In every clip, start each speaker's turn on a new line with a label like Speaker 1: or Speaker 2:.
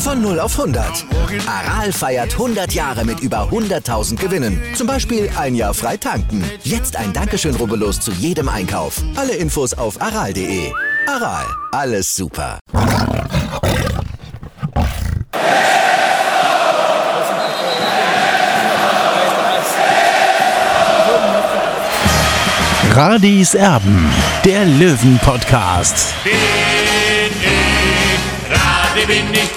Speaker 1: Von 0 auf 100. Aral feiert 100 Jahre mit über 100.000 Gewinnen. Zum Beispiel ein Jahr frei tanken. Jetzt ein Dankeschön, rubbellos zu jedem Einkauf. Alle Infos auf aral.de. Aral, alles super.
Speaker 2: Radis Erben, der Löwen-Podcast.
Speaker 3: Bin ich, Radi bin ich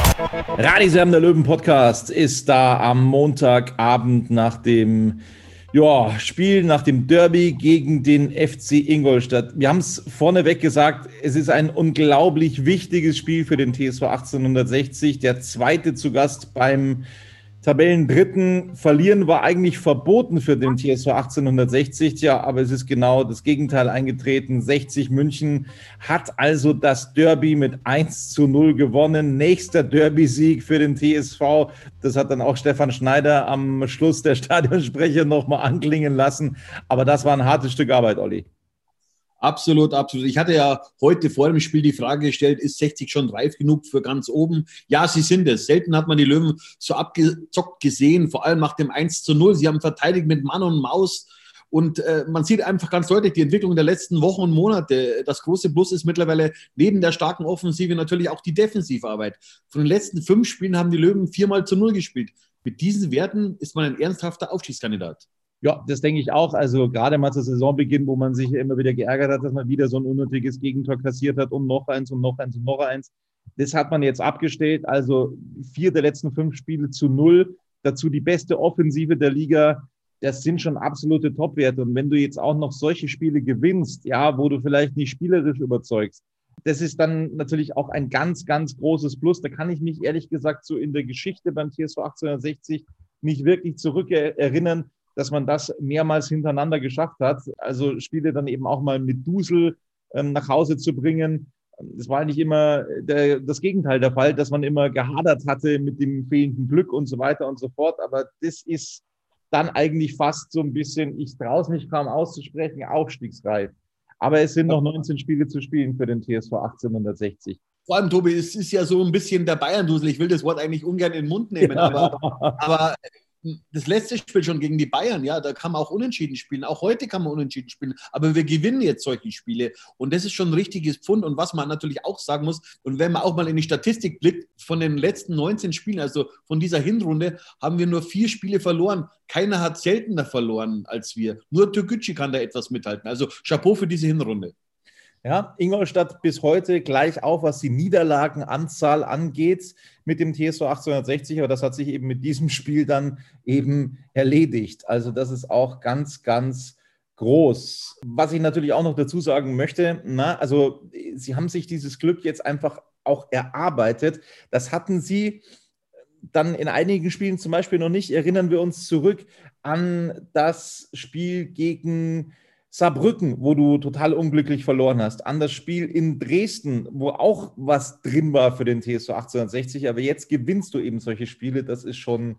Speaker 4: Radisam, der Löwen-Podcast, ist da am Montagabend nach dem ja, Spiel, nach dem Derby gegen den FC Ingolstadt. Wir haben es vorneweg gesagt, es ist ein unglaublich wichtiges Spiel für den TSV 1860. Der zweite zu Gast beim Tabellendritten. Verlieren war eigentlich verboten für den TSV 1860. Ja, aber es ist genau das Gegenteil eingetreten. 60 München hat also das Derby mit 1 zu 0 gewonnen. Nächster Derby-Sieg für den TSV. Das hat dann auch Stefan Schneider am Schluss der Stadionsprecher nochmal anklingen lassen. Aber das war ein hartes Stück Arbeit, Olli.
Speaker 5: Absolut, absolut. Ich hatte ja heute vor dem Spiel die Frage gestellt, ist 60 schon reif genug für ganz oben? Ja, sie sind es. Selten hat man die Löwen so abgezockt gesehen, vor allem nach dem 1 zu 0. Sie haben verteidigt mit Mann und Maus. Und äh, man sieht einfach ganz deutlich die Entwicklung der letzten Wochen und Monate. Das große Plus ist mittlerweile neben der starken Offensive natürlich auch die Defensivarbeit. Von den letzten fünf Spielen haben die Löwen viermal zu null gespielt. Mit diesen Werten ist man ein ernsthafter Aufstiegskandidat.
Speaker 4: Ja, das denke ich auch. Also gerade mal zu Saisonbeginn, wo man sich immer wieder geärgert hat, dass man wieder so ein unnötiges Gegentor kassiert hat und noch eins und noch eins und noch eins. Das hat man jetzt abgestellt. Also vier der letzten fünf Spiele zu null. Dazu die beste Offensive der Liga. Das sind schon absolute Topwerte. Und wenn du jetzt auch noch solche Spiele gewinnst, ja, wo du vielleicht nicht spielerisch überzeugst, das ist dann natürlich auch ein ganz, ganz großes Plus. Da kann ich mich ehrlich gesagt so in der Geschichte beim TSV 1860 nicht wirklich zurückerinnern, dass man das mehrmals hintereinander geschafft hat. Also Spiele dann eben auch mal mit Dusel ähm, nach Hause zu bringen. Es war eigentlich immer der, das Gegenteil der Fall, dass man immer gehadert hatte mit dem fehlenden Glück und so weiter und so fort. Aber das ist dann eigentlich fast so ein bisschen, ich traue es mich kaum auszusprechen, aufstiegsreif. Aber es sind noch 19 Spiele zu spielen für den TSV 1860.
Speaker 5: Vor allem, Tobi, es ist ja so ein bisschen der Bayern-Dusel. Ich will das Wort eigentlich ungern in den Mund nehmen, ja. aber, aber das letzte Spiel schon gegen die Bayern, ja, da kann man auch unentschieden spielen. Auch heute kann man unentschieden spielen. Aber wir gewinnen jetzt solche Spiele. Und das ist schon ein richtiges Pfund. Und was man natürlich auch sagen muss, und wenn man auch mal in die Statistik blickt, von den letzten 19 Spielen, also von dieser Hinrunde, haben wir nur vier Spiele verloren. Keiner hat seltener verloren als wir. Nur Türkgücü kann da etwas mithalten. Also Chapeau für diese Hinrunde.
Speaker 4: Ja, Ingolstadt bis heute gleich auf, was die Niederlagenanzahl angeht mit dem TSV 1860, aber das hat sich eben mit diesem Spiel dann eben erledigt. Also das ist auch ganz, ganz groß. Was ich natürlich auch noch dazu sagen möchte, na, also sie haben sich dieses Glück jetzt einfach auch erarbeitet. Das hatten sie dann in einigen Spielen zum Beispiel noch nicht. Erinnern wir uns zurück an das Spiel gegen Saarbrücken, wo du total unglücklich verloren hast, an das Spiel in Dresden, wo auch was drin war für den TSV 1860, aber jetzt gewinnst du eben solche Spiele, das ist schon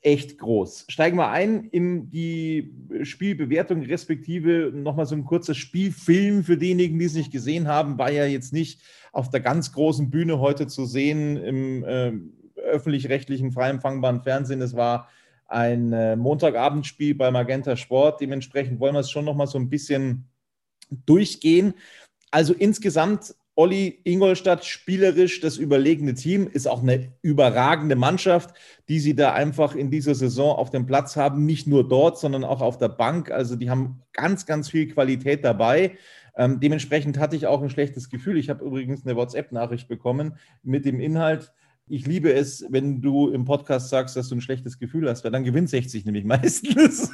Speaker 4: echt groß. Steigen wir ein in die Spielbewertung, respektive nochmal so ein kurzer Spielfilm für diejenigen, die es nicht gesehen haben, war ja jetzt nicht auf der ganz großen Bühne heute zu sehen im äh, öffentlich-rechtlichen frei empfangbaren Fernsehen. Es war ein äh, Montagabendspiel bei Magenta Sport. Dementsprechend wollen wir es schon noch mal so ein bisschen durchgehen. Also insgesamt Olli Ingolstadt spielerisch das überlegene Team, ist auch eine überragende Mannschaft, die sie da einfach in dieser Saison auf dem Platz haben. Nicht nur dort, sondern auch auf der Bank. Also die haben ganz, ganz viel Qualität dabei. Ähm, dementsprechend hatte ich auch ein schlechtes Gefühl. Ich habe übrigens eine WhatsApp-Nachricht bekommen mit dem Inhalt, ich liebe es, wenn du im Podcast sagst, dass du ein schlechtes Gefühl hast, weil dann gewinnt 60 nämlich meistens.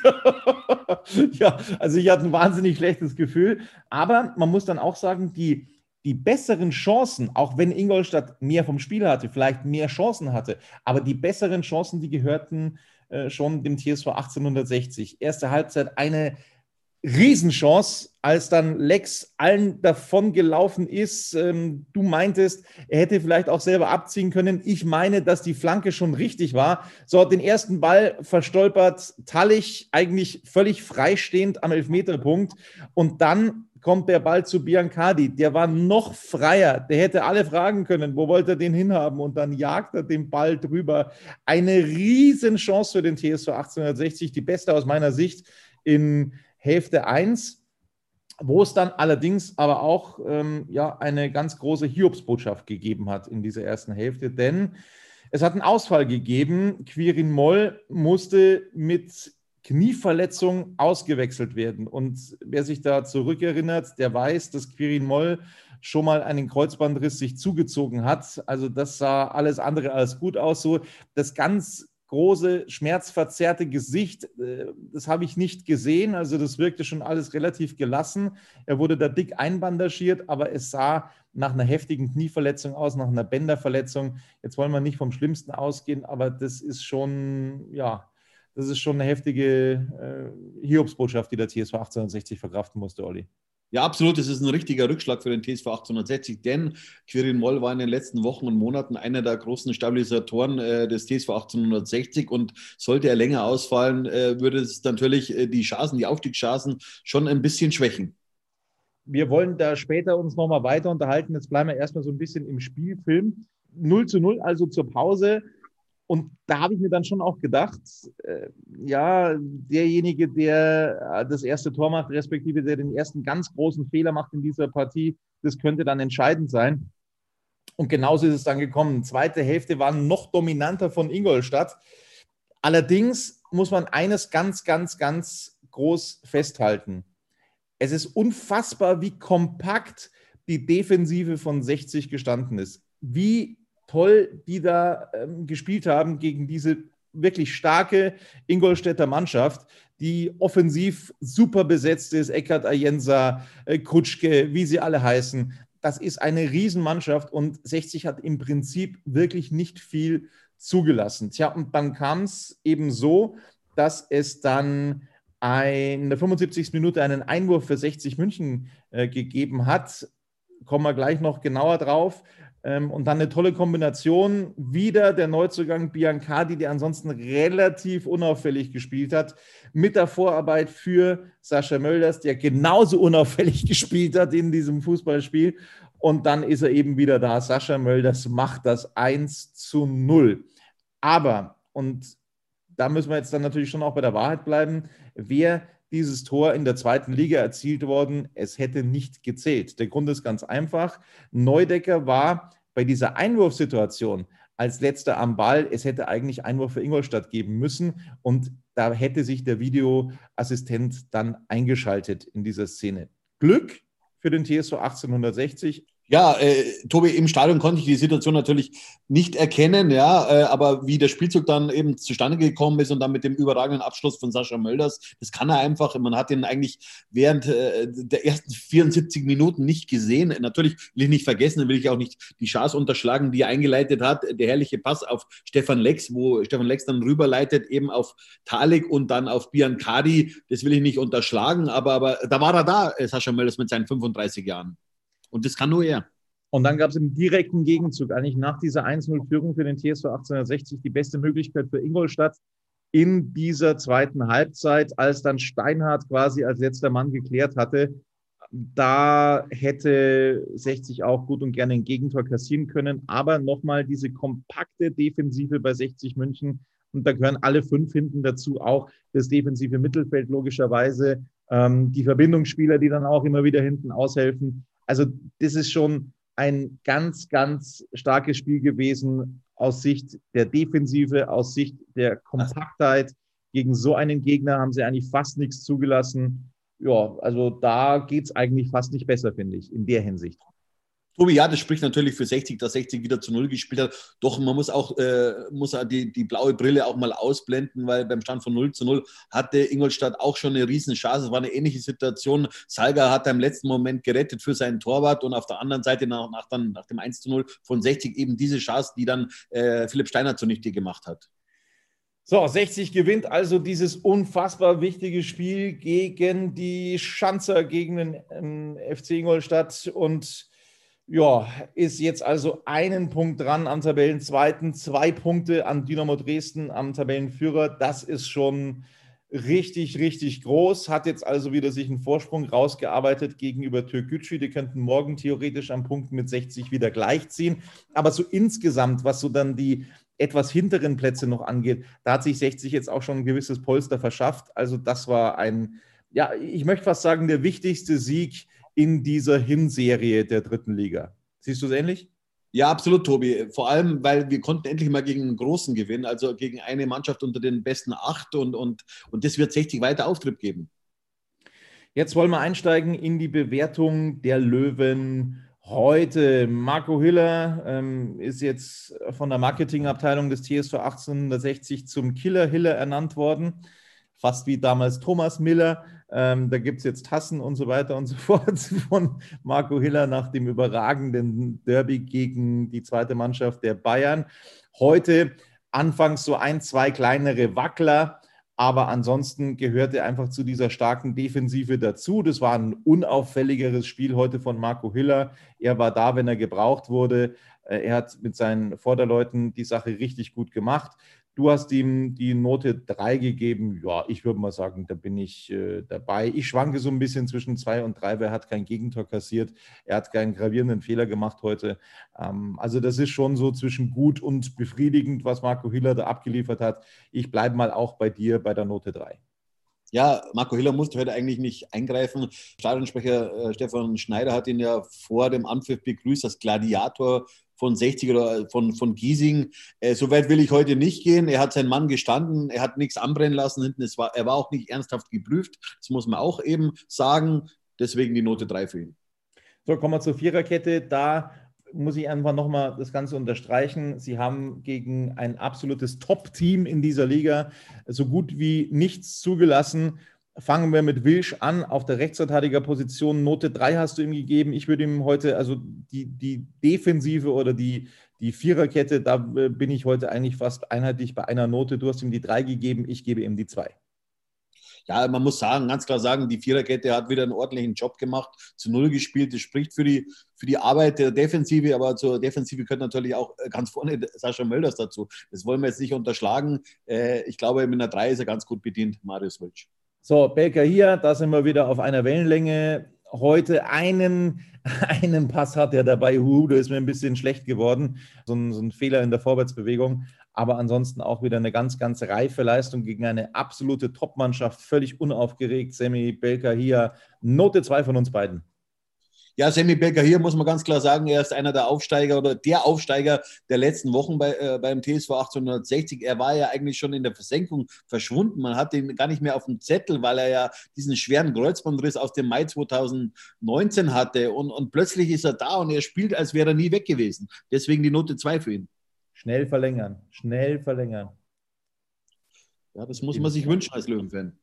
Speaker 4: ja, also ich hatte ein wahnsinnig schlechtes Gefühl. Aber man muss dann auch sagen, die, die besseren Chancen, auch wenn Ingolstadt mehr vom Spiel hatte, vielleicht mehr Chancen hatte, aber die besseren Chancen, die gehörten äh, schon dem TSV 1860. Erste Halbzeit eine Riesenchance, als dann Lex allen davon gelaufen ist. Ähm, du meintest, er hätte vielleicht auch selber abziehen können. Ich meine, dass die Flanke schon richtig war. So, den ersten Ball verstolpert Tallich eigentlich völlig freistehend am Elfmeterpunkt. Und dann kommt der Ball zu Biancardi. Der war noch freier. Der hätte alle fragen können, wo wollte er den hinhaben? Und dann jagt er den Ball drüber. Eine Riesenchance für den TSV 1860, die beste aus meiner Sicht in Hälfte 1, wo es dann allerdings aber auch ähm, ja, eine ganz große Hiobsbotschaft gegeben hat in dieser ersten Hälfte, denn es hat einen Ausfall gegeben. Quirin Moll musste mit Knieverletzung ausgewechselt werden. Und wer sich da zurückerinnert, der weiß, dass Quirin Moll schon mal einen Kreuzbandriss sich zugezogen hat. Also das sah alles andere als gut aus. So das ganz große, schmerzverzerrte Gesicht, äh, das habe ich nicht gesehen. Also das wirkte schon alles relativ gelassen. Er wurde da dick einbandagiert, aber es sah nach einer heftigen Knieverletzung aus, nach einer Bänderverletzung. Jetzt wollen wir nicht vom Schlimmsten ausgehen, aber das ist schon, ja, das ist schon eine heftige äh, Hiobsbotschaft, die der TSV 1860 verkraften musste, Olli.
Speaker 5: Ja, absolut. Es ist ein richtiger Rückschlag für den TSV 1860, denn Quirin Moll war in den letzten Wochen und Monaten einer der großen Stabilisatoren äh, des TSV 1860 und sollte er länger ausfallen, äh, würde es natürlich äh, die Chancen, die Aufstiegschancen schon ein bisschen schwächen.
Speaker 4: Wir wollen da später uns nochmal weiter unterhalten. Jetzt bleiben wir erstmal so ein bisschen im Spielfilm. 0 zu 0, also zur Pause. Und da habe ich mir dann schon auch gedacht, äh, ja, derjenige, der äh, das erste Tor macht, respektive der den ersten ganz großen Fehler macht in dieser Partie, das könnte dann entscheidend sein. Und genauso ist es dann gekommen. Zweite Hälfte war noch dominanter von Ingolstadt. Allerdings muss man eines ganz, ganz, ganz groß festhalten. Es ist unfassbar, wie kompakt die Defensive von 60 gestanden ist. Wie toll, die da ähm, gespielt haben gegen diese wirklich starke Ingolstädter Mannschaft, die offensiv super besetzt ist. Eckhard Ayensa, äh, Kutschke, wie sie alle heißen. Das ist eine Riesenmannschaft und 60 hat im Prinzip wirklich nicht viel zugelassen. Tja, und dann kam es eben so, dass es dann in der 75. Minute einen Einwurf für 60 München äh, gegeben hat. Kommen wir gleich noch genauer drauf. Ähm, und dann eine tolle Kombination. Wieder der Neuzugang Biancardi, der ansonsten relativ unauffällig gespielt hat, mit der Vorarbeit für Sascha Mölders, der genauso unauffällig gespielt hat in diesem Fußballspiel. Und dann ist er eben wieder da. Sascha Mölders macht das 1 zu 0. Aber, und da müssen wir jetzt dann natürlich schon auch bei der Wahrheit bleiben, wer dieses Tor in der zweiten Liga erzielt worden. Es hätte nicht gezählt. Der Grund ist ganz einfach. Neudecker war bei dieser Einwurfsituation als letzter am Ball. Es hätte eigentlich Einwurf für Ingolstadt geben müssen und da hätte sich der Videoassistent dann eingeschaltet in dieser Szene. Glück für den TSV 1860.
Speaker 5: Ja, äh, Tobi, im Stadion konnte ich die Situation natürlich nicht erkennen, ja, äh, aber wie der Spielzug dann eben zustande gekommen ist und dann mit dem überragenden Abschluss von Sascha Mölders, das kann er einfach. Man hat ihn eigentlich während äh, der ersten 74 Minuten nicht gesehen. Natürlich will ich nicht vergessen, will ich auch nicht die Chance unterschlagen, die er eingeleitet hat. Der herrliche Pass auf Stefan Lex, wo Stefan Lex dann rüberleitet, eben auf Talik und dann auf Biancardi. Das will ich nicht unterschlagen, aber, aber da war er da, äh, Sascha Mölders mit seinen 35 Jahren. Und das kann nur er.
Speaker 4: Und dann gab es im direkten Gegenzug, eigentlich nach dieser 1-0-Führung für den TSV 1860, die beste Möglichkeit für Ingolstadt in dieser zweiten Halbzeit, als dann Steinhardt quasi als letzter Mann geklärt hatte. Da hätte 60 auch gut und gerne ein Gegentor kassieren können. Aber nochmal diese kompakte Defensive bei 60 München. Und da gehören alle fünf hinten dazu, auch das defensive Mittelfeld logischerweise, ähm, die Verbindungsspieler, die dann auch immer wieder hinten aushelfen. Also das ist schon ein ganz, ganz starkes Spiel gewesen aus Sicht der Defensive, aus Sicht der Kompaktheit. Gegen so einen Gegner haben sie eigentlich fast nichts zugelassen. Ja, also da geht es eigentlich fast nicht besser, finde ich, in der Hinsicht.
Speaker 5: Tobi, ja, das spricht natürlich für 60, dass 60 wieder zu Null gespielt hat. Doch man muss auch, äh, muss die, die blaue Brille auch mal ausblenden, weil beim Stand von 0 zu 0 hatte Ingolstadt auch schon eine riesen Chance. Es war eine ähnliche Situation. Salga hat im letzten Moment gerettet für seinen Torwart und auf der anderen Seite nach, nach, dann, nach dem 1 zu 0 von 60 eben diese Chance, die dann äh, Philipp Steiner zunichte gemacht hat.
Speaker 4: So, 60 gewinnt also dieses unfassbar wichtige Spiel gegen die Schanzer, gegen den ähm, FC Ingolstadt und ja, ist jetzt also einen Punkt dran am Tabellenzweiten, zwei Punkte an Dynamo Dresden am Tabellenführer. Das ist schon richtig, richtig groß. Hat jetzt also wieder sich einen Vorsprung rausgearbeitet gegenüber Türkgücü. Die könnten morgen theoretisch am Punkt mit 60 wieder gleichziehen. Aber so insgesamt, was so dann die etwas hinteren Plätze noch angeht, da hat sich 60 jetzt auch schon ein gewisses Polster verschafft. Also das war ein, ja, ich möchte fast sagen, der wichtigste Sieg in dieser Hinserie der dritten Liga. Siehst du es ähnlich?
Speaker 5: Ja, absolut, Tobi. Vor allem, weil wir konnten endlich mal gegen einen Großen gewinnen, also gegen eine Mannschaft unter den besten acht und, und, und das wird 60 weiter Auftrieb geben.
Speaker 4: Jetzt wollen wir einsteigen in die Bewertung der Löwen heute. Marco Hiller ähm, ist jetzt von der Marketingabteilung des TSV 1860 zum Killer Hiller ernannt worden. Fast wie damals Thomas Miller. Ähm, da gibt es jetzt Tassen und so weiter und so fort von Marco Hiller nach dem überragenden Derby gegen die zweite Mannschaft der Bayern. Heute anfangs so ein, zwei kleinere Wackler. Aber ansonsten gehört er einfach zu dieser starken Defensive dazu. Das war ein unauffälligeres Spiel heute von Marco Hiller. Er war da, wenn er gebraucht wurde. Äh, er hat mit seinen Vorderleuten die Sache richtig gut gemacht. Du hast ihm die Note 3 gegeben. Ja, ich würde mal sagen, da bin ich äh, dabei. Ich schwanke so ein bisschen zwischen 2 und 3, weil er hat kein Gegentor kassiert. Er hat keinen gravierenden Fehler gemacht heute. Ähm, also das ist schon so zwischen gut und befriedigend, was Marco Hiller da abgeliefert hat. Ich bleibe mal auch bei dir bei der Note 3.
Speaker 5: Ja, Marco Hiller musste heute eigentlich nicht eingreifen. Stadionsprecher äh, Stefan Schneider hat ihn ja vor dem Anpfiff begrüßt als Gladiator von 60 oder von, von Giesing. Äh, so weit will ich heute nicht gehen. Er hat seinen Mann gestanden, er hat nichts anbrennen lassen hinten. Es war, er war auch nicht ernsthaft geprüft. Das muss man auch eben sagen. Deswegen die Note 3 für ihn.
Speaker 4: So, kommen wir zur Viererkette. Da muss ich einfach nochmal das Ganze unterstreichen. Sie haben gegen ein absolutes Top-Team in dieser Liga so gut wie nichts zugelassen. Fangen wir mit Wilsch an, auf der Rechtsverteidigerposition. Note 3 hast du ihm gegeben. Ich würde ihm heute, also die, die Defensive oder die, die Viererkette, da äh, bin ich heute eigentlich fast einheitlich bei einer Note. Du hast ihm die 3 gegeben, ich gebe ihm die 2
Speaker 5: ja, man muss sagen, ganz klar sagen, die Viererkette hat wieder einen ordentlichen Job gemacht, zu Null gespielt. Das spricht für die, für die Arbeit der Defensive, aber zur Defensive gehört natürlich auch äh, ganz vorne Sascha Mölders dazu. Das wollen wir jetzt nicht unterschlagen. Äh, ich glaube, mit einer 3 ist er ganz gut bedient, Marius Wilsch.
Speaker 4: So, Belka hier, da sind wir wieder auf einer Wellenlänge. Heute einen, einen Pass hat er dabei. Huh, da ist mir ein bisschen schlecht geworden. So ein, so ein Fehler in der Vorwärtsbewegung. Aber ansonsten auch wieder eine ganz, ganz reife Leistung gegen eine absolute Topmannschaft. Völlig unaufgeregt. Semi Belka hier. Note 2 von uns beiden.
Speaker 5: Ja, Sammy Becker hier muss man ganz klar sagen, er ist einer der Aufsteiger oder der Aufsteiger der letzten Wochen bei, äh, beim TSV 1860. Er war ja eigentlich schon in der Versenkung verschwunden. Man hat ihn gar nicht mehr auf dem Zettel, weil er ja diesen schweren Kreuzbandriss aus dem Mai 2019 hatte. Und, und plötzlich ist er da und er spielt, als wäre er nie weg gewesen. Deswegen die Note 2 für ihn.
Speaker 4: Schnell verlängern, schnell verlängern.
Speaker 5: Ja, das muss man sich wünschen als Löwenfan.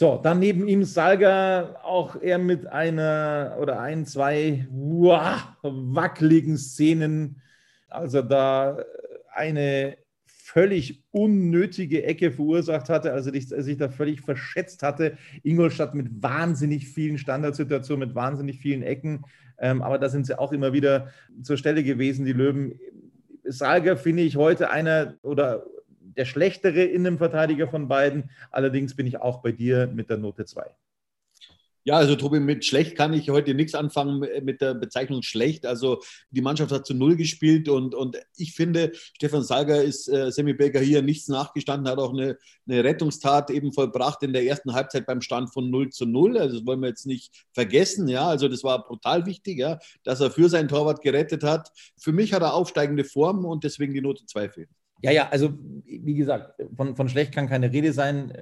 Speaker 4: So, dann neben ihm Salga, auch er mit einer oder ein, zwei wow, wackeligen Szenen. Also da eine völlig unnötige Ecke verursacht hatte, also sich da völlig verschätzt hatte. Ingolstadt mit wahnsinnig vielen Standardsituationen, mit wahnsinnig vielen Ecken. Ähm, aber da sind sie auch immer wieder zur Stelle gewesen, die Löwen. Salga finde ich heute einer oder der schlechtere Innenverteidiger von beiden. Allerdings bin ich auch bei dir mit der Note 2.
Speaker 5: Ja, also Tobi, mit schlecht kann ich heute nichts anfangen mit der Bezeichnung schlecht. Also die Mannschaft hat zu Null gespielt und, und ich finde, Stefan Sager ist äh, Sammy Baker hier nichts nachgestanden, hat auch eine, eine Rettungstat eben vollbracht in der ersten Halbzeit beim Stand von 0 zu 0. Also das wollen wir jetzt nicht vergessen, ja. Also das war brutal wichtig, ja, dass er für seinen Torwart gerettet hat. Für mich hat er aufsteigende Form und deswegen die Note 2 fehlt.
Speaker 4: Ja, ja, also wie gesagt, von, von schlecht kann keine Rede sein.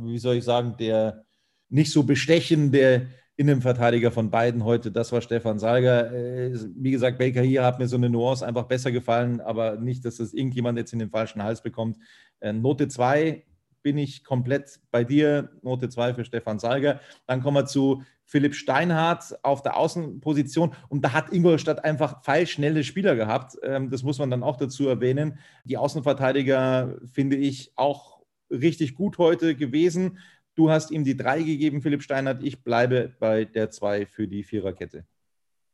Speaker 4: Wie soll ich sagen, der nicht so bestechende Innenverteidiger von beiden heute, das war Stefan Salger. Äh, wie gesagt, Baker hier hat mir so eine Nuance einfach besser gefallen, aber nicht, dass das irgendjemand jetzt in den falschen Hals bekommt. Äh, Note 2 bin ich komplett bei dir. Note 2 für Stefan Salger. Dann kommen wir zu Philipp Steinhardt auf der Außenposition. Und da hat Ingolstadt einfach feilschnelle Spieler gehabt. Ähm, das muss man dann auch dazu erwähnen. Die Außenverteidiger finde ich auch richtig gut heute gewesen. Du hast ihm die drei gegeben, Philipp Steinert. Ich bleibe bei der zwei für die Viererkette.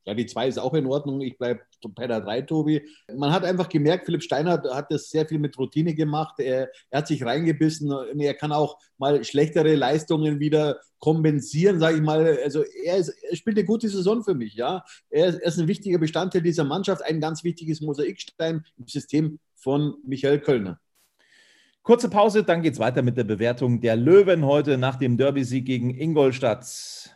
Speaker 5: Ja, die zwei ist auch in Ordnung. Ich bleibe bei der drei, Tobi. Man hat einfach gemerkt, Philipp Steinert hat das sehr viel mit Routine gemacht. Er, er hat sich reingebissen. Er kann auch mal schlechtere Leistungen wieder kompensieren, sage ich mal. Also er, ist, er, spielt eine gute Saison für mich. Ja, er ist, er ist ein wichtiger Bestandteil dieser Mannschaft, ein ganz wichtiges Mosaikstein im System von Michael Kölner.
Speaker 4: Kurze Pause, dann geht es weiter mit der Bewertung der Löwen heute nach dem Derby-Sieg gegen Ingolstadt.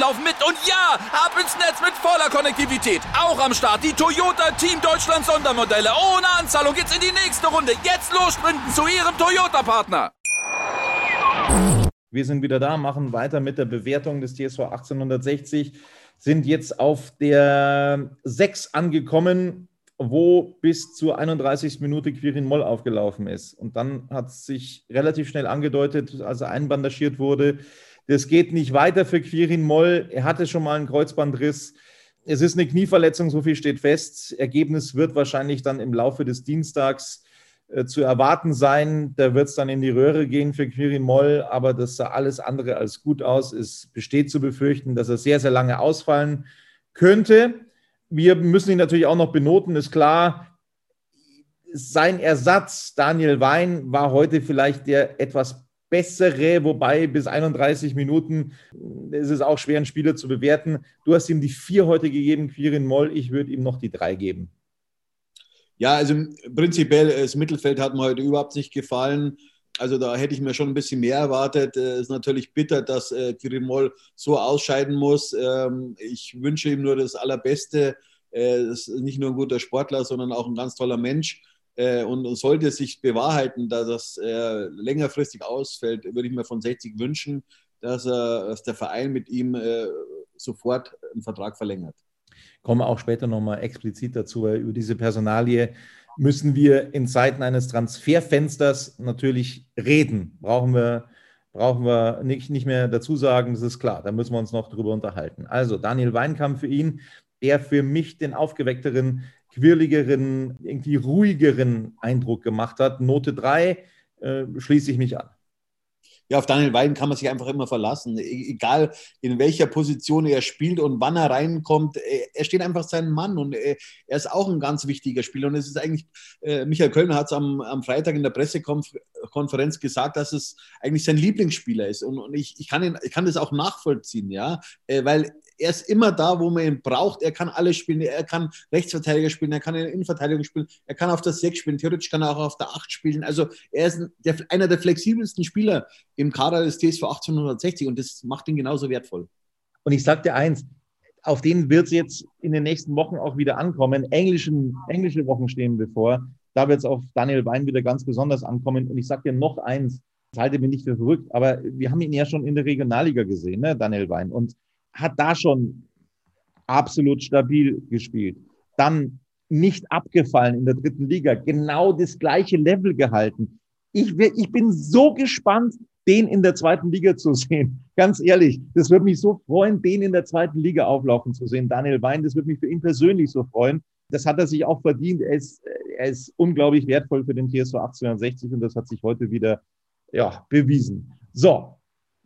Speaker 6: laufen mit. Und ja, ab ins Netz mit voller Konnektivität. Auch am Start die Toyota Team Deutschland Sondermodelle. Ohne Anzahlung geht's in die nächste Runde. Jetzt los sprinten zu ihrem Toyota-Partner.
Speaker 4: Wir sind wieder da, machen weiter mit der Bewertung des TSV 1860. Sind jetzt auf der 6 angekommen wo bis zur 31. Minute Quirin Moll aufgelaufen ist. Und dann hat es sich relativ schnell angedeutet, als er einbandagiert wurde, das geht nicht weiter für Quirin Moll. Er hatte schon mal einen Kreuzbandriss. Es ist eine Knieverletzung, so viel steht fest. Ergebnis wird wahrscheinlich dann im Laufe des Dienstags äh, zu erwarten sein. Da wird es dann in die Röhre gehen für Quirin Moll, aber das sah alles andere als gut aus. Es besteht zu befürchten, dass er sehr, sehr lange ausfallen könnte wir müssen ihn natürlich auch noch benoten, ist klar. Sein Ersatz, Daniel Wein, war heute vielleicht der etwas bessere, wobei bis 31 Minuten ist es auch schwer, einen Spieler zu bewerten. Du hast ihm die vier heute gegeben, Quirin Moll. Ich würde ihm noch die drei geben.
Speaker 5: Ja, also prinzipiell, das Mittelfeld hat mir heute überhaupt nicht gefallen. Also da hätte ich mir schon ein bisschen mehr erwartet. Es äh, ist natürlich bitter, dass äh, Moll so ausscheiden muss. Ähm, ich wünsche ihm nur das Allerbeste. Er ist nicht nur ein guter Sportler, sondern auch ein ganz toller Mensch. Äh, und sollte es sich bewahrheiten, dass er längerfristig ausfällt, würde ich mir von 60 wünschen, dass, er, dass der Verein mit ihm äh, sofort einen Vertrag verlängert.
Speaker 4: Kommen wir auch später nochmal explizit dazu, weil über diese Personalie müssen wir in Zeiten eines Transferfensters natürlich reden. Brauchen wir, brauchen wir nicht, nicht mehr dazu sagen, das ist klar, da müssen wir uns noch drüber unterhalten. Also Daniel Weinkamp für ihn, der für mich den aufgeweckteren, quirligeren, irgendwie ruhigeren Eindruck gemacht hat. Note 3 äh, schließe ich mich an
Speaker 5: ja, auf Daniel Weiden kann man sich einfach immer verlassen. E-, egal in welcher Position er spielt und wann er reinkommt, äh, er steht einfach sein Mann und äh, er ist auch ein ganz wichtiger Spieler. Und es ist eigentlich, äh, Michael Kölner hat es am, am Freitag in der Pressekonferenz gesagt, dass es eigentlich sein Lieblingsspieler ist. Und, und ich, ich, kann ihn, ich kann das auch nachvollziehen, ja, weil er ist immer da, wo man ihn braucht. Er kann alles spielen. Er kann Rechtsverteidiger spielen, er kann in der Innenverteidigung spielen, er kann auf der 6 spielen, theoretisch kann er auch auf der 8 spielen. Also er ist der, einer der flexibelsten Spieler im Kader des TSV 1860 und das macht ihn genauso wertvoll.
Speaker 4: Und ich sage dir eins, auf den wird es jetzt in den nächsten Wochen auch wieder ankommen. Englischen, englische Wochen stehen bevor. Da wird es auf Daniel Wein wieder ganz besonders ankommen. Und ich sage dir noch eins, das halte mich nicht für verrückt, aber wir haben ihn ja schon in der Regionalliga gesehen, ne, Daniel Wein. Und hat da schon absolut stabil gespielt. Dann nicht abgefallen in der dritten Liga, genau das gleiche Level gehalten. Ich, ich bin so gespannt, den in der zweiten Liga zu sehen. Ganz ehrlich, das würde mich so freuen, den in der zweiten Liga auflaufen zu sehen. Daniel Wein, das würde mich für ihn persönlich so freuen. Das hat er sich auch verdient. Er ist, er ist unglaublich wertvoll für den TSV 1860 und das hat sich heute wieder ja, bewiesen. So,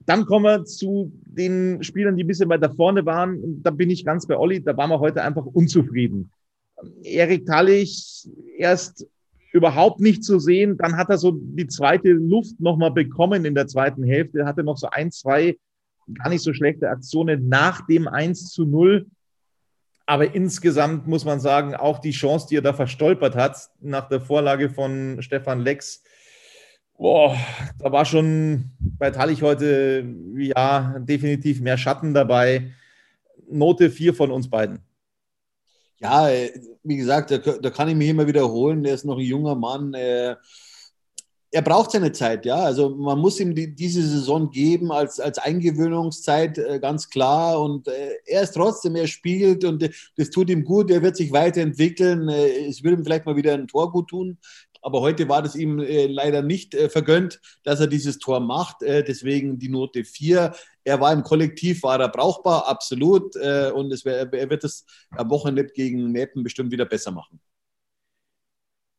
Speaker 4: dann kommen wir zu den Spielern, die ein bisschen weiter vorne waren. Da bin ich ganz bei Olli. Da waren wir heute einfach unzufrieden. Erik Tallich erst überhaupt nicht zu sehen. Dann hat er so die zweite Luft nochmal bekommen in der zweiten Hälfte. Er hatte noch so ein, zwei gar nicht so schlechte Aktionen nach dem 1 zu 0. Aber insgesamt muss man sagen, auch die Chance, die er da verstolpert hat, nach der Vorlage von Stefan Lex, boah, da war schon bei Tallich heute, ja, definitiv mehr Schatten dabei. Note 4 von uns beiden.
Speaker 5: Ja, wie gesagt, da, da, kann ich mich immer wiederholen. Der ist noch ein junger Mann. Äh, er braucht seine Zeit, ja. Also man muss ihm die, diese Saison geben als, als Eingewöhnungszeit, äh, ganz klar. Und äh, er ist trotzdem, er spielt und das tut ihm gut. Er wird sich weiterentwickeln. es würde ihm vielleicht mal wieder ein Tor gut tun aber heute war das ihm äh, leider nicht äh, vergönnt, dass er dieses Tor macht. Äh, deswegen die Note 4. Er war im Kollektiv, war er brauchbar, absolut. Äh, und es wär, er wird es am Wochenende gegen Meppen bestimmt wieder besser machen.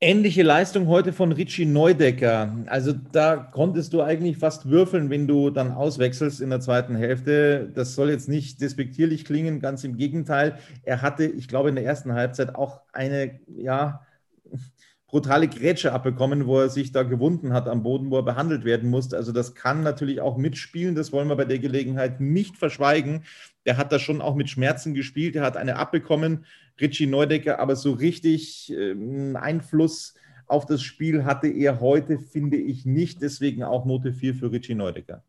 Speaker 4: Ähnliche Leistung heute von Richie Neudecker. Also da konntest du eigentlich fast würfeln, wenn du dann auswechselst in der zweiten Hälfte. Das soll jetzt nicht despektierlich klingen, ganz im Gegenteil. Er hatte, ich glaube, in der ersten Halbzeit auch eine, ja, brutale Grätsche abbekommen, wo er sich da gewunden hat am Boden, wo er behandelt werden musste. Also das kann natürlich auch mitspielen, das wollen wir bei der Gelegenheit nicht verschweigen. Der hat da schon auch mit Schmerzen gespielt, er hat eine abbekommen, Richie Neudecker, aber so richtig äh, Einfluss auf das Spiel hatte er heute, finde ich nicht. Deswegen auch Note 4 für Richie Neudecker.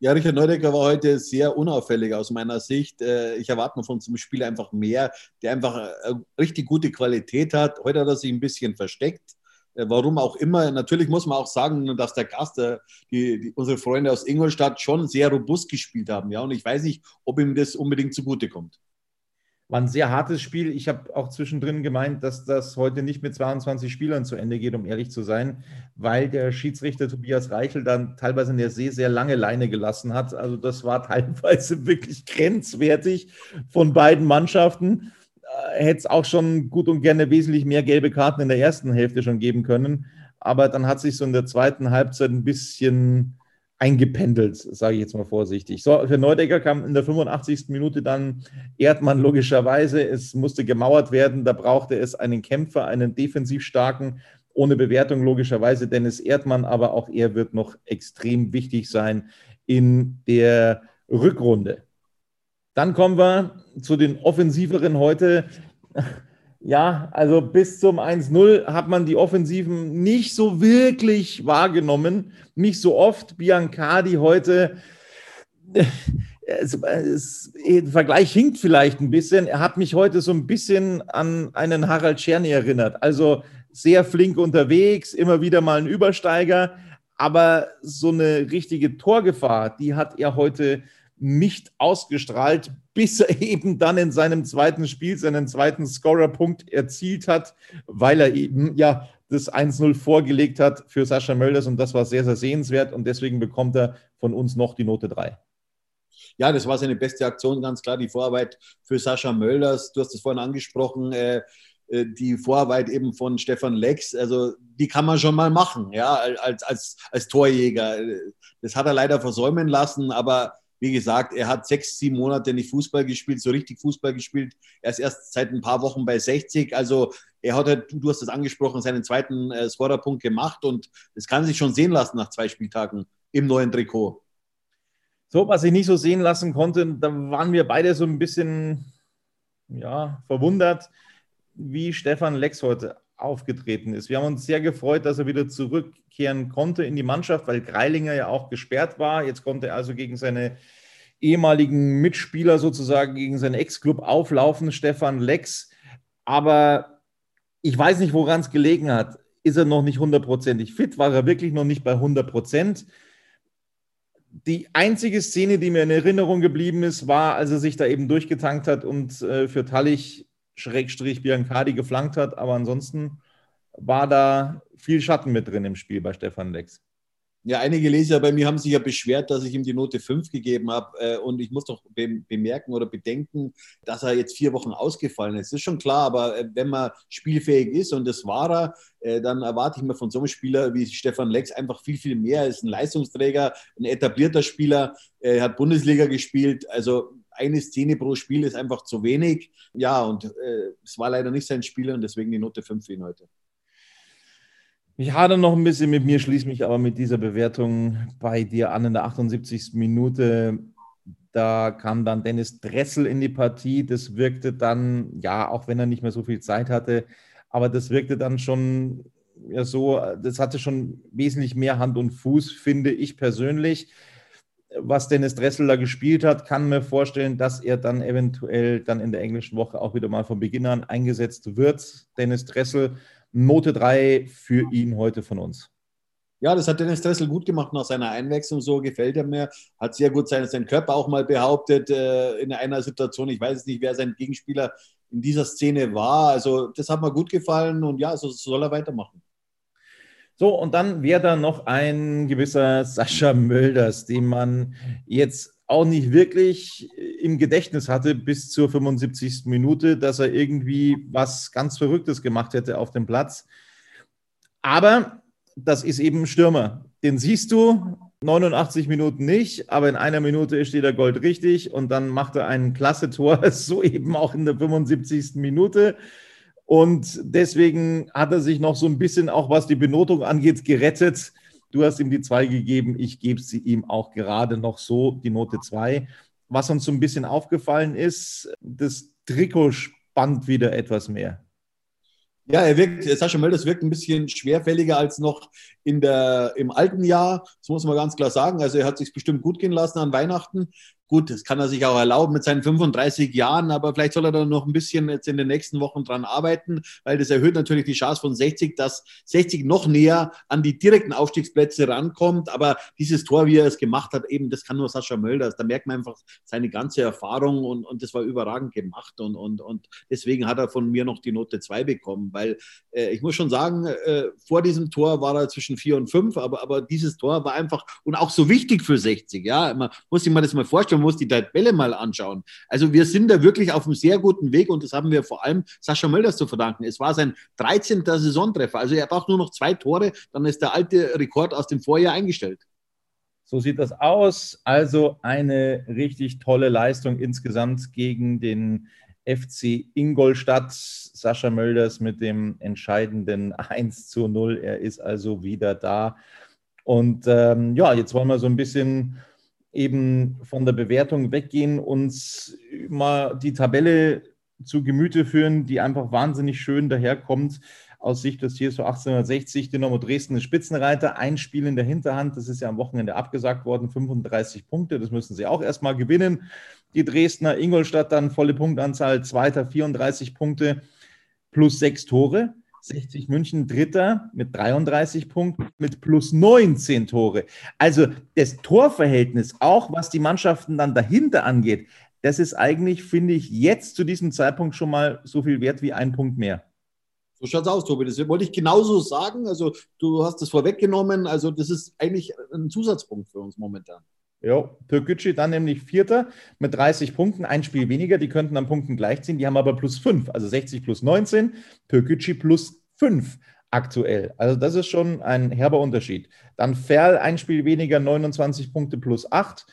Speaker 5: Ja, Richard Neudecker war heute sehr unauffällig aus meiner Sicht. Äh, ich erwarte von zum Spiel einfach mehr, der einfach äh, richtig gute Qualität hat. Heute hat er sich ein bisschen versteckt. Äh, warum auch immer. Natürlich muss man auch sagen, dass der Gast, die, die, unsere Freunde aus Ingolstadt, schon sehr robust gespielt haben. Ja, und ich weiß nicht, ob ihm das unbedingt zugutekommt.
Speaker 4: War ein sehr hartes Spiel. Ich habe auch zwischendrin gemeint, dass das heute nicht mit 22 Spielern zu Ende geht, um ehrlich zu sein, weil der Schiedsrichter Tobias Reichel dann teilweise in der See sehr lange Leine gelassen hat. Also das war teilweise wirklich grenzwertig von beiden Mannschaften. Äh, hätte es auch schon gut und gerne wesentlich mehr gelbe Karten in der ersten Hälfte schon geben können. Aber dann hat sich so in der zweiten Halbzeit ein bisschen eingependelt, sage ich jetzt mal vorsichtig. So, für Neudecker kam in der 85. Minute dann Erdmann logischerweise. Es musste gemauert werden. Da brauchte es einen Kämpfer, einen defensiv starken, ohne Bewertung logischerweise Dennis Erdmann, aber auch er wird noch extrem wichtig sein in der Rückrunde. Dann kommen wir zu den offensiveren heute. Ja, also bis zum 1-0 hat man die Offensiven nicht so wirklich wahrgenommen, nicht so oft. Biancardi heute, es, es, der Vergleich hinkt vielleicht ein bisschen. Er hat mich heute so ein bisschen an einen Harald Czerny erinnert. Also sehr flink unterwegs, immer wieder mal ein Übersteiger, aber so eine richtige Torgefahr, die hat er heute nicht ausgestrahlt, bis er eben dann in seinem zweiten Spiel seinen zweiten Scorerpunkt erzielt hat, weil er eben ja das 1-0 vorgelegt hat für Sascha Mölders und das war sehr, sehr sehenswert und deswegen bekommt er von uns noch die Note 3.
Speaker 5: Ja, das war seine beste Aktion, ganz klar, die Vorarbeit für Sascha Mölders. Du hast es vorhin angesprochen, äh, äh, die Vorarbeit eben von Stefan Lex, also die kann man schon mal machen, ja, als, als, als Torjäger. Das hat er leider versäumen lassen, aber wie gesagt, er hat sechs, sieben Monate nicht Fußball gespielt, so richtig Fußball gespielt. Er ist erst seit ein paar Wochen bei 60. Also er hat, halt, du hast es angesprochen, seinen zweiten äh, Scorerpunkt gemacht und das kann sich schon sehen lassen nach zwei Spieltagen im neuen Trikot.
Speaker 4: So, was ich nicht so sehen lassen konnte, da waren wir beide so ein bisschen ja, verwundert, wie Stefan Lex heute aufgetreten ist. Wir haben uns sehr gefreut, dass er wieder zurückkehren konnte in die Mannschaft, weil Greilinger ja auch gesperrt war. Jetzt konnte er also gegen seine ehemaligen Mitspieler sozusagen, gegen seinen Ex-Club auflaufen, Stefan Lex. Aber ich weiß nicht, woran es gelegen hat. Ist er noch nicht hundertprozentig fit? War er wirklich noch nicht bei 100 Prozent? Die einzige Szene, die mir in Erinnerung geblieben ist, war, als er sich da eben durchgetankt hat und äh, für Tallich Schrägstrich Biancardi geflankt hat, aber ansonsten war da viel Schatten mit drin im Spiel bei Stefan Lex.
Speaker 5: Ja, einige Leser bei mir haben sich ja beschwert, dass ich ihm die Note 5 gegeben habe. Äh, und ich muss doch bemerken oder bedenken, dass er jetzt vier Wochen ausgefallen ist. Das ist schon klar, aber äh, wenn man spielfähig ist und das war er, äh, dann erwarte ich mir von so einem Spieler wie Stefan Lex einfach viel, viel mehr. Er ist ein Leistungsträger, ein etablierter Spieler, er hat Bundesliga gespielt. Also eine Szene pro Spiel ist einfach zu wenig. Ja, und äh, es war leider nicht sein Spieler und deswegen die Note 5 für ihn heute.
Speaker 4: Ich hadere noch ein bisschen mit mir, schließe mich aber mit dieser Bewertung bei dir an in der 78. Minute. Da kam dann Dennis Dressel in die Partie. Das wirkte dann, ja, auch wenn er nicht mehr so viel Zeit hatte, aber das wirkte dann schon ja so, das hatte schon wesentlich mehr Hand und Fuß, finde ich persönlich. Was Dennis Dressel da gespielt hat, kann mir vorstellen, dass er dann eventuell dann in der englischen Woche auch wieder mal von Beginn an eingesetzt wird. Dennis Dressel Note 3 für ihn heute von uns.
Speaker 5: Ja, das hat Dennis Dressel gut gemacht nach seiner Einwechslung. So gefällt er mir. Hat sehr gut seinen, seinen Körper auch mal behauptet äh, in einer Situation. Ich weiß nicht, wer sein Gegenspieler in dieser Szene war. Also, das hat mir gut gefallen und ja, so, so soll er weitermachen.
Speaker 4: So, und dann wäre da noch ein gewisser Sascha Mölders, den man jetzt auch nicht wirklich im Gedächtnis hatte bis zur 75. Minute, dass er irgendwie was ganz Verrücktes gemacht hätte auf dem Platz. Aber das ist eben ein Stürmer. Den siehst du 89 Minuten nicht, aber in einer Minute steht er Gold richtig und dann macht er ein klasse Tor, so eben auch in der 75. Minute. Und deswegen hat er sich noch so ein bisschen, auch was die Benotung angeht, gerettet. Du hast ihm die zwei gegeben, ich gebe sie ihm auch gerade noch so, die Note zwei. Was uns so ein bisschen aufgefallen ist, das Trikot spannt wieder etwas mehr.
Speaker 5: Ja, er wirkt, Sascha Mölders wirkt ein bisschen schwerfälliger als noch in der, im alten Jahr. Das muss man ganz klar sagen. Also er hat sich bestimmt gut gehen lassen an Weihnachten. Gut, das kann er sich auch erlauben mit seinen 35 Jahren, aber vielleicht soll er da noch ein bisschen jetzt in den nächsten Wochen dran arbeiten, weil das erhöht natürlich die Chance von 60, dass 60 noch näher an die direkten Aufstiegsplätze rankommt. Aber dieses Tor, wie er es gemacht hat, eben, das kann nur Sascha Mölders. Da merkt man einfach seine ganze Erfahrung und, und das war überragend gemacht. Und, und, und deswegen hat er von mir noch die Note 2 bekommen, weil äh, ich muss schon sagen, äh, vor diesem Tor war er zwischen 4 und 5, aber, aber dieses Tor war einfach und auch so wichtig für 60. Ja, man muss sich mal das mal vorstellen man muss die Tabelle mal anschauen. Also wir sind da wirklich auf einem sehr guten Weg und das haben wir vor allem Sascha Mölders zu verdanken. Es war sein 13. Saisontreffer. Also er braucht nur noch zwei Tore, dann ist der alte Rekord aus dem Vorjahr eingestellt.
Speaker 4: So sieht das aus. Also eine richtig tolle Leistung insgesamt gegen den FC Ingolstadt. Sascha Mölders mit dem entscheidenden 1 zu 0. Er ist also wieder da. Und ähm, ja, jetzt wollen wir so ein bisschen eben von der Bewertung weggehen, uns mal die Tabelle zu Gemüte führen, die einfach wahnsinnig schön daherkommt aus Sicht des TSV 1860. Dynamo Dresden ist Spitzenreiter, ein Spiel in der Hinterhand, das ist ja am Wochenende abgesagt worden, 35 Punkte, das müssen sie auch erstmal gewinnen. Die Dresdner, Ingolstadt dann volle Punktanzahl, zweiter 34 Punkte plus sechs Tore. 60 München Dritter mit 33 Punkten mit plus 19 Tore. Also das Torverhältnis, auch was die Mannschaften dann dahinter angeht, das ist eigentlich, finde ich, jetzt zu diesem Zeitpunkt schon mal so viel wert wie ein Punkt mehr.
Speaker 5: So schaut es aus, Tobi. Das wollte ich genauso sagen. Also du hast das vorweggenommen. Also das ist eigentlich ein Zusatzpunkt für uns momentan.
Speaker 4: Ja, Türkgücü dann nämlich Vierter mit 30 Punkten, ein Spiel weniger. Die könnten am Punkten gleichziehen. Die haben aber plus 5, also 60 plus 19. Türkgücü plus 5 aktuell. Also das ist schon ein herber Unterschied. Dann Ferl, ein Spiel weniger, 29 Punkte plus 8.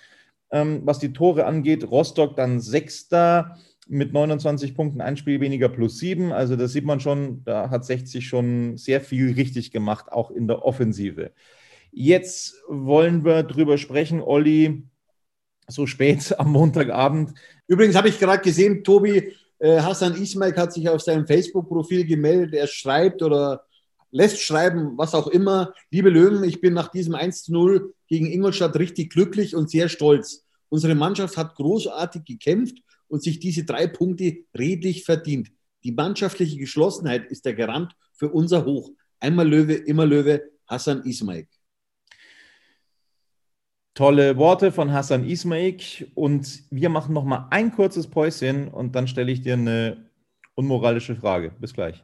Speaker 4: Ähm, was die Tore angeht, Rostock dann Sechster mit 29 Punkten, ein Spiel weniger plus 7. Also das sieht man schon, da hat 60 schon sehr viel richtig gemacht, auch in der Offensive. Jetzt wollen wir drüber sprechen, Olli, so spät am Montagabend.
Speaker 5: Übrigens habe ich gerade gesehen, Tobi, äh, Hassan Ismail hat sich auf seinem Facebook-Profil gemeldet. Er schreibt oder lässt schreiben, was auch immer. Liebe Löwen, ich bin nach diesem 1 0 gegen Ingolstadt richtig glücklich und sehr stolz. Unsere Mannschaft hat großartig gekämpft und sich diese drei Punkte redlich verdient. Die mannschaftliche Geschlossenheit ist der Garant für unser Hoch. Einmal Löwe, immer Löwe, Hassan Ismail.
Speaker 4: Tolle Worte von Hassan Ismaik und wir machen noch mal ein kurzes Päuschen und dann stelle ich dir eine unmoralische Frage. Bis gleich.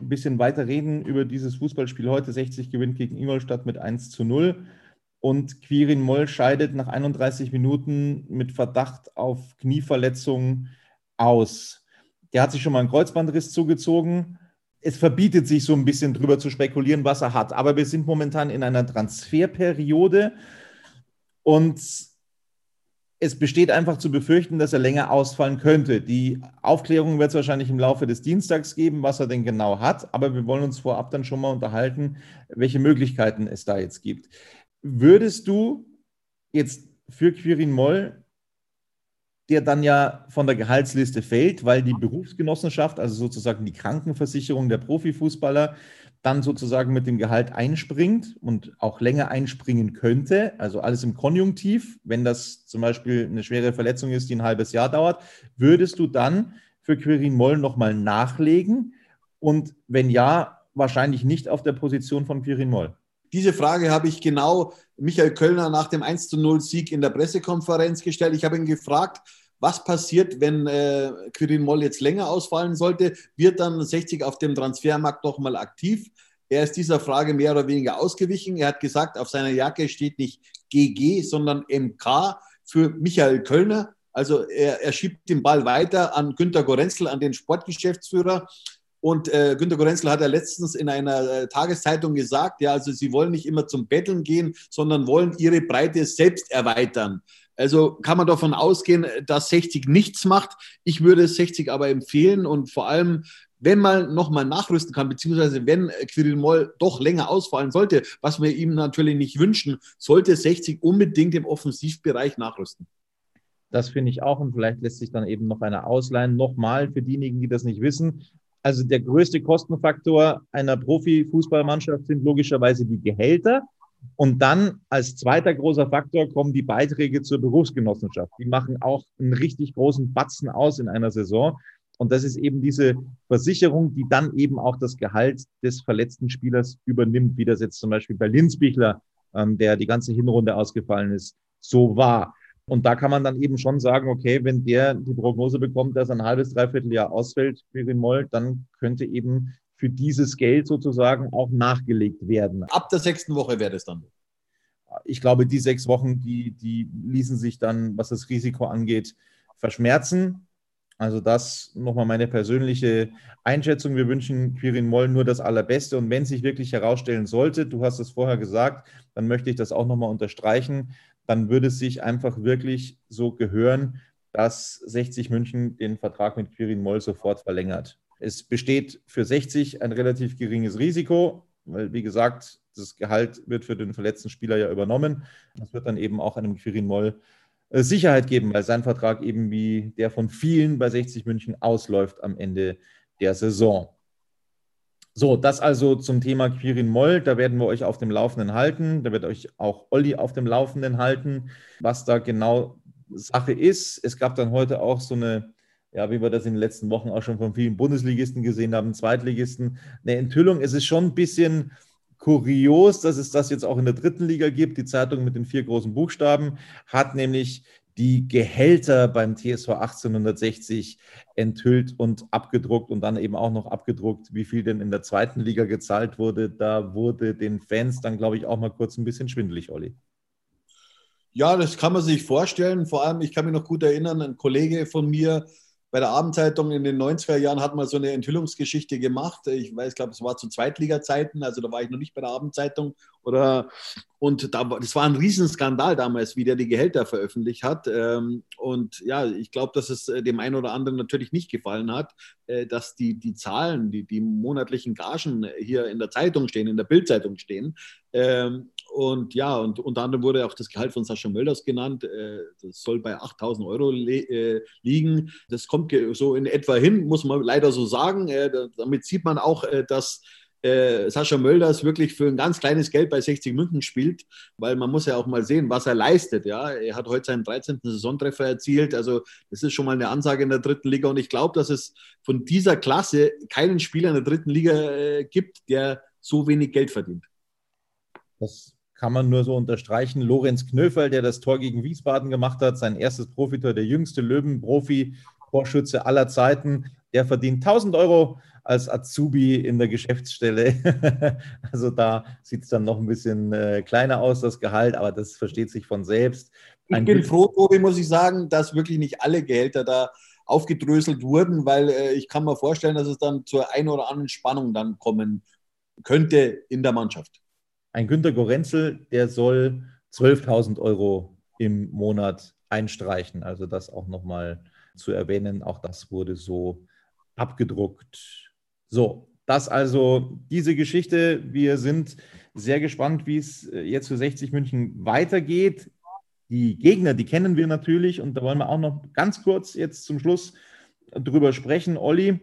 Speaker 4: ein bisschen weiter reden über dieses Fußballspiel heute. 60 gewinnt gegen Ingolstadt mit 1 zu 0 und Quirin Moll scheidet nach 31 Minuten mit Verdacht auf Knieverletzung aus. Der hat sich schon mal einen Kreuzbandriss zugezogen. Es verbietet sich so ein bisschen drüber zu spekulieren, was er hat. Aber wir sind momentan in einer Transferperiode und es besteht einfach zu befürchten, dass er länger ausfallen könnte. Die Aufklärung wird es wahrscheinlich im Laufe des Dienstags geben, was er denn genau hat. Aber wir wollen uns vorab dann schon mal unterhalten, welche Möglichkeiten es da jetzt gibt. Würdest du jetzt für Quirin Moll, der dann ja von der Gehaltsliste fällt, weil die Berufsgenossenschaft, also sozusagen die Krankenversicherung der Profifußballer, dann sozusagen mit dem Gehalt einspringt und auch länger einspringen könnte, also alles im Konjunktiv, wenn das zum Beispiel eine schwere Verletzung ist, die ein halbes Jahr dauert, würdest du dann für Quirin Moll nochmal nachlegen? Und wenn ja, wahrscheinlich nicht auf der Position von Quirin Moll.
Speaker 5: Diese Frage habe ich genau Michael Kölner nach dem 1 zu 0 Sieg in der Pressekonferenz gestellt. Ich habe ihn gefragt, was passiert, wenn äh, Quirin Moll jetzt länger ausfallen sollte? Wird dann 60 auf dem Transfermarkt nochmal aktiv? Er ist dieser Frage mehr oder weniger ausgewichen. Er hat gesagt, auf seiner Jacke steht nicht GG, sondern MK für Michael Kölner. Also er, er schiebt den Ball weiter an Günter Gorenzel, an den Sportgeschäftsführer. Und äh, Günter Gorenzel hat ja letztens in einer äh, Tageszeitung gesagt, ja, also sie wollen nicht immer zum Betteln gehen, sondern wollen ihre Breite selbst erweitern. Also kann man davon ausgehen, dass 60 nichts macht. Ich würde 60 aber empfehlen und vor allem, wenn man nochmal nachrüsten kann, beziehungsweise wenn Quirin Moll doch länger ausfallen sollte, was wir ihm natürlich nicht wünschen, sollte 60 unbedingt im Offensivbereich nachrüsten.
Speaker 4: Das finde ich auch und vielleicht lässt sich dann eben noch eine ausleihen. Nochmal für diejenigen, die das nicht wissen. Also der größte Kostenfaktor einer Profifußballmannschaft sind logischerweise die Gehälter. Und dann als zweiter großer Faktor kommen die Beiträge zur Berufsgenossenschaft. Die machen auch einen richtig großen Batzen aus in einer Saison. Und das ist eben diese Versicherung, die dann eben auch das Gehalt des verletzten Spielers übernimmt, wie das jetzt zum Beispiel bei Linsbichler, ähm, der die ganze Hinrunde ausgefallen ist, so war. Und da kann man dann eben schon sagen, okay, wenn der die Prognose bekommt, dass ein halbes, dreiviertel Jahr ausfällt für den Moll, dann könnte eben für dieses Geld sozusagen auch nachgelegt werden.
Speaker 5: Ab der sechsten Woche wäre das dann.
Speaker 4: Ich glaube, die sechs Wochen, die, die ließen sich dann, was das Risiko angeht, verschmerzen. Also das nochmal meine persönliche Einschätzung. Wir wünschen Quirin Moll nur das Allerbeste. Und wenn sich wirklich herausstellen sollte, du hast es vorher gesagt, dann möchte ich das auch nochmal unterstreichen, dann würde es sich einfach wirklich so gehören, dass 60 München den Vertrag mit Quirin Moll sofort verlängert. Es besteht für 60 ein relativ geringes Risiko, weil, wie gesagt, das Gehalt wird für den verletzten Spieler ja übernommen. Das wird dann eben auch einem Quirin Moll äh, Sicherheit geben, weil sein Vertrag eben wie der von vielen bei 60 München ausläuft am Ende der Saison. So, das also zum Thema Quirin Moll. Da werden wir euch auf dem Laufenden halten. Da wird euch auch Olli auf dem Laufenden halten, was da genau Sache ist. Es gab dann heute auch so eine ja, wie wir das in den letzten Wochen auch schon von vielen Bundesligisten gesehen haben, Zweitligisten, eine Enthüllung. Es ist schon ein bisschen kurios, dass es das jetzt auch in der dritten Liga gibt. Die Zeitung mit den vier großen Buchstaben hat nämlich die Gehälter beim TSV 1860 enthüllt und abgedruckt und dann eben auch noch abgedruckt, wie viel denn in der zweiten Liga gezahlt wurde. Da wurde den Fans dann, glaube ich, auch mal kurz ein bisschen schwindelig, Olli.
Speaker 5: Ja, das kann man sich vorstellen. Vor allem, ich kann mich noch gut erinnern, ein Kollege von mir, bei der Abendzeitung in den 90er Jahren hat man so eine Enthüllungsgeschichte gemacht. Ich weiß, glaube, es war zu Zweitliga-Zeiten, also da war ich noch nicht bei der Abendzeitung. Oder, und da, das war ein Riesenskandal damals, wie der die Gehälter veröffentlicht hat. Ähm, und ja, ich glaube, dass es äh, dem einen oder anderen natürlich nicht gefallen hat, äh, dass die, die Zahlen, die, die monatlichen Gagen hier in der Zeitung stehen, in der Bildzeitung stehen. Ähm, und ja, und unter anderem wurde auch das Gehalt von Sascha Mölders genannt. Äh, das soll bei 8000 Euro äh, liegen. Das kommt so in etwa hin, muss man leider so sagen. Äh, damit sieht man auch, dass Sascha Mölders wirklich für ein ganz kleines Geld bei 60 München spielt, weil man muss ja auch mal sehen, was er leistet. Ja? Er hat heute seinen 13. Saisontreffer erzielt, also das ist schon mal eine Ansage in der dritten Liga und ich glaube, dass es von dieser Klasse keinen Spieler in der dritten Liga gibt, der so wenig Geld verdient.
Speaker 4: Das kann man nur so unterstreichen. Lorenz Knöferl, der das Tor gegen Wiesbaden gemacht hat, sein erstes Profitor, der jüngste Löwen-Profi, Torschütze aller Zeiten, der verdient 1000 Euro als Azubi in der Geschäftsstelle. also da sieht es dann noch ein bisschen äh, kleiner aus, das Gehalt, aber das versteht sich von selbst.
Speaker 5: Ein ich bin froh, Tobi, muss ich sagen, dass wirklich nicht alle Gehälter da aufgedröselt wurden, weil äh, ich kann mir vorstellen, dass es dann zur ein oder anderen Spannung dann kommen könnte in der Mannschaft.
Speaker 4: Ein Günter Gorenzel, der soll 12.000 Euro im Monat einstreichen. Also das auch nochmal zu erwähnen. Auch das wurde so abgedruckt. So, das also diese Geschichte. Wir sind sehr gespannt, wie es äh, jetzt für 60 München weitergeht. Die Gegner, die kennen wir natürlich und da wollen wir auch noch ganz kurz jetzt zum Schluss drüber sprechen. Olli,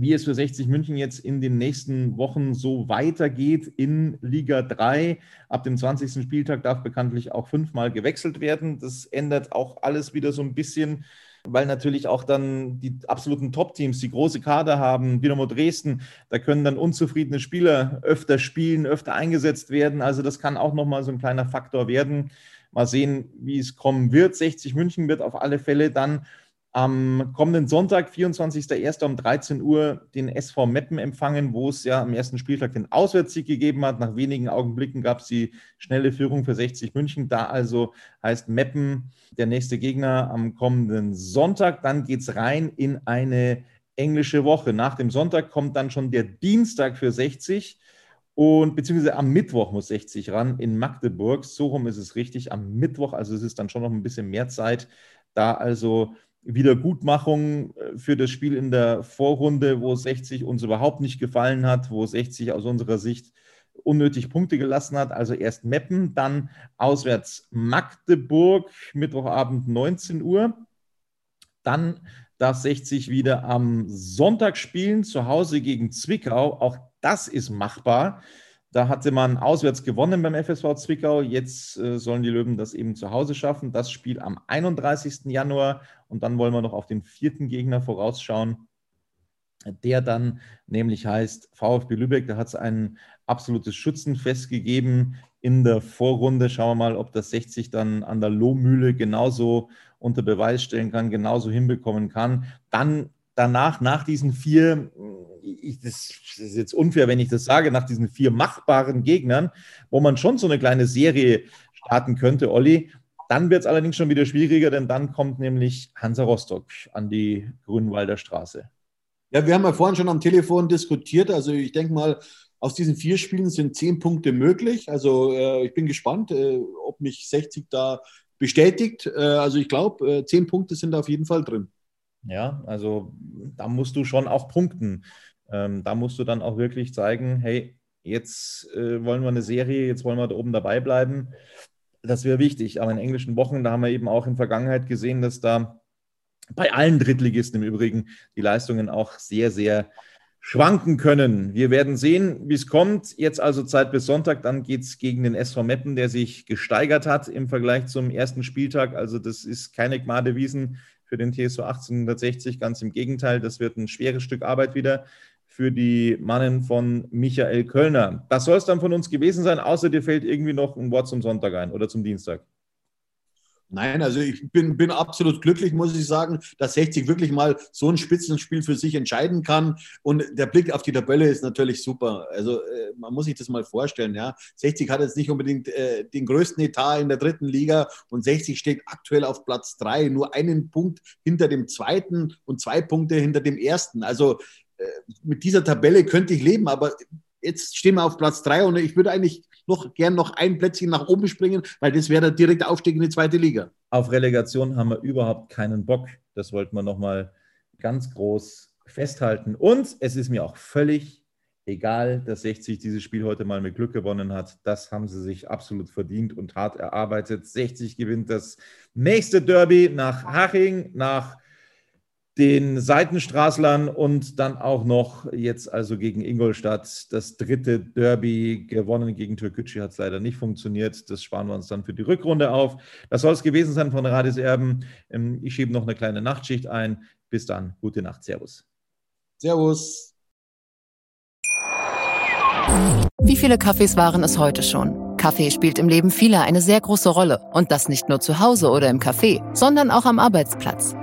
Speaker 4: wie es für 60 München jetzt in den nächsten Wochen so weitergeht in Liga 3. Ab dem 20. Spieltag darf bekanntlich auch fünfmal gewechselt werden. Das ändert auch alles wieder so ein bisschen weil natürlich auch dann die absoluten Top-Teams, die große Kader haben, Dynamo Dresden, da können dann unzufriedene Spieler öfter spielen, öfter eingesetzt werden. Also das kann auch nochmal so ein kleiner Faktor werden. Mal sehen, wie es kommen wird. 60 München wird auf alle Fälle dann am kommenden Sonntag, 24.01. um 13 Uhr, den SV Meppen empfangen, wo es ja am ersten Spieltag den Auswärtssieg gegeben hat. Nach wenigen Augenblicken gab es die schnelle Führung für 60 München. Da also heißt Meppen der nächste Gegner am kommenden Sonntag. Dann geht es rein in eine englische Woche. Nach dem Sonntag kommt dann schon der Dienstag für 60 und beziehungsweise am Mittwoch muss 60 ran in Magdeburg. So rum ist es richtig, am Mittwoch. Also es ist dann schon noch ein bisschen mehr Zeit. Da also Wiedergutmachung äh, für das Spiel in der Vorrunde, wo 60 uns überhaupt nicht gefallen hat, wo 60 aus unserer Sicht unnötig Punkte gelassen hat. Also erst Meppen, dann auswärts Magdeburg, Mittwochabend 19 Uhr. Dann darf 60 wieder am Sonntag spielen, zu Hause gegen Zwickau. Auch das ist machbar. Da hatte man auswärts gewonnen beim FSV Zwickau. Jetzt äh, sollen die Löwen das eben zu Hause schaffen. Das Spiel am 31. Januar. Und dann wollen wir noch auf den vierten Gegner vorausschauen, der dann nämlich heißt VfB Lübeck. Da hat es ein absolutes Schützenfest gegeben in der Vorrunde. Schauen wir mal, ob das 60 dann an der Lohmühle genauso unter Beweis stellen kann, genauso hinbekommen kann. Dann danach, nach diesen vier, ich, das ist jetzt unfair, wenn ich das sage, nach diesen vier machbaren Gegnern, wo man schon so eine kleine Serie starten könnte, Olli. Dann wird es allerdings schon wieder schwieriger, denn dann kommt nämlich Hansa Rostock an die Grünwalder Straße.
Speaker 5: Ja, wir haben ja vorhin schon am Telefon diskutiert. Also ich denke mal, aus diesen vier Spielen sind zehn Punkte möglich. Also äh, ich bin gespannt, äh, ob mich 60 da bestätigt. Äh, also ich glaube, äh, zehn Punkte sind auf jeden Fall drin.
Speaker 4: Ja, also da musst du schon auch punkten. Ähm, da musst du dann auch wirklich zeigen, hey, jetzt äh, wollen wir eine Serie, jetzt wollen wir da oben dabei bleiben. Das wäre wichtig. Aber in englischen Wochen, da haben wir eben auch in Vergangenheit gesehen, dass da bei allen Drittligisten im Übrigen die Leistungen auch sehr, sehr schwanken können. Wir werden sehen, wie es kommt. Jetzt also Zeit bis Sonntag, dann geht es gegen den SV Meppen, der sich gesteigert hat im Vergleich zum ersten Spieltag. Also das ist keine Gnade Wiesen für den TSO 1860. Ganz im Gegenteil, das wird ein schweres Stück Arbeit wieder für die Mannen von Michael Kölner. Das soll es dann von uns gewesen sein, außer dir fällt irgendwie noch ein Wort zum Sonntag ein oder zum Dienstag.
Speaker 5: Nein, also ich bin, bin absolut glücklich, muss ich sagen, dass 60 wirklich mal so ein Spitzenspiel für sich entscheiden kann. Und der Blick auf die Tabelle ist natürlich super. Also äh, man muss sich das mal vorstellen. Ja. 60 hat jetzt nicht unbedingt äh, den größten Etat in der dritten Liga und 60 steht aktuell auf Platz drei, nur einen Punkt hinter dem zweiten und zwei Punkte hinter dem ersten. Also äh, mit dieser Tabelle könnte ich leben, aber jetzt stehen wir auf Platz drei und ich würde eigentlich noch gern noch ein Plätzchen nach oben springen, weil das wäre der direkte Aufstieg in die zweite Liga.
Speaker 4: Auf Relegation haben wir überhaupt keinen Bock. Das wollten wir nochmal ganz groß festhalten. Und es ist mir auch völlig egal, dass 60 dieses Spiel heute mal mit Glück gewonnen hat. Das haben sie sich absolut verdient und hart erarbeitet. 60 gewinnt das nächste Derby nach Haching, nach den Seitenstraßlern und dann auch noch jetzt also gegen Ingolstadt das dritte Derby gewonnen. Gegen Türkgücü hat es leider nicht funktioniert. Das sparen wir uns dann für die Rückrunde auf. Das soll es gewesen sein von Radis Erben. Ähm, ich schiebe noch eine kleine Nachtschicht ein. Bis dann. Gute Nacht. Servus.
Speaker 5: Servus.
Speaker 7: Wie viele Kaffees waren es heute schon? Kaffee spielt im Leben vieler eine sehr große Rolle. Und das nicht nur zu Hause oder im Café, sondern auch am Arbeitsplatz.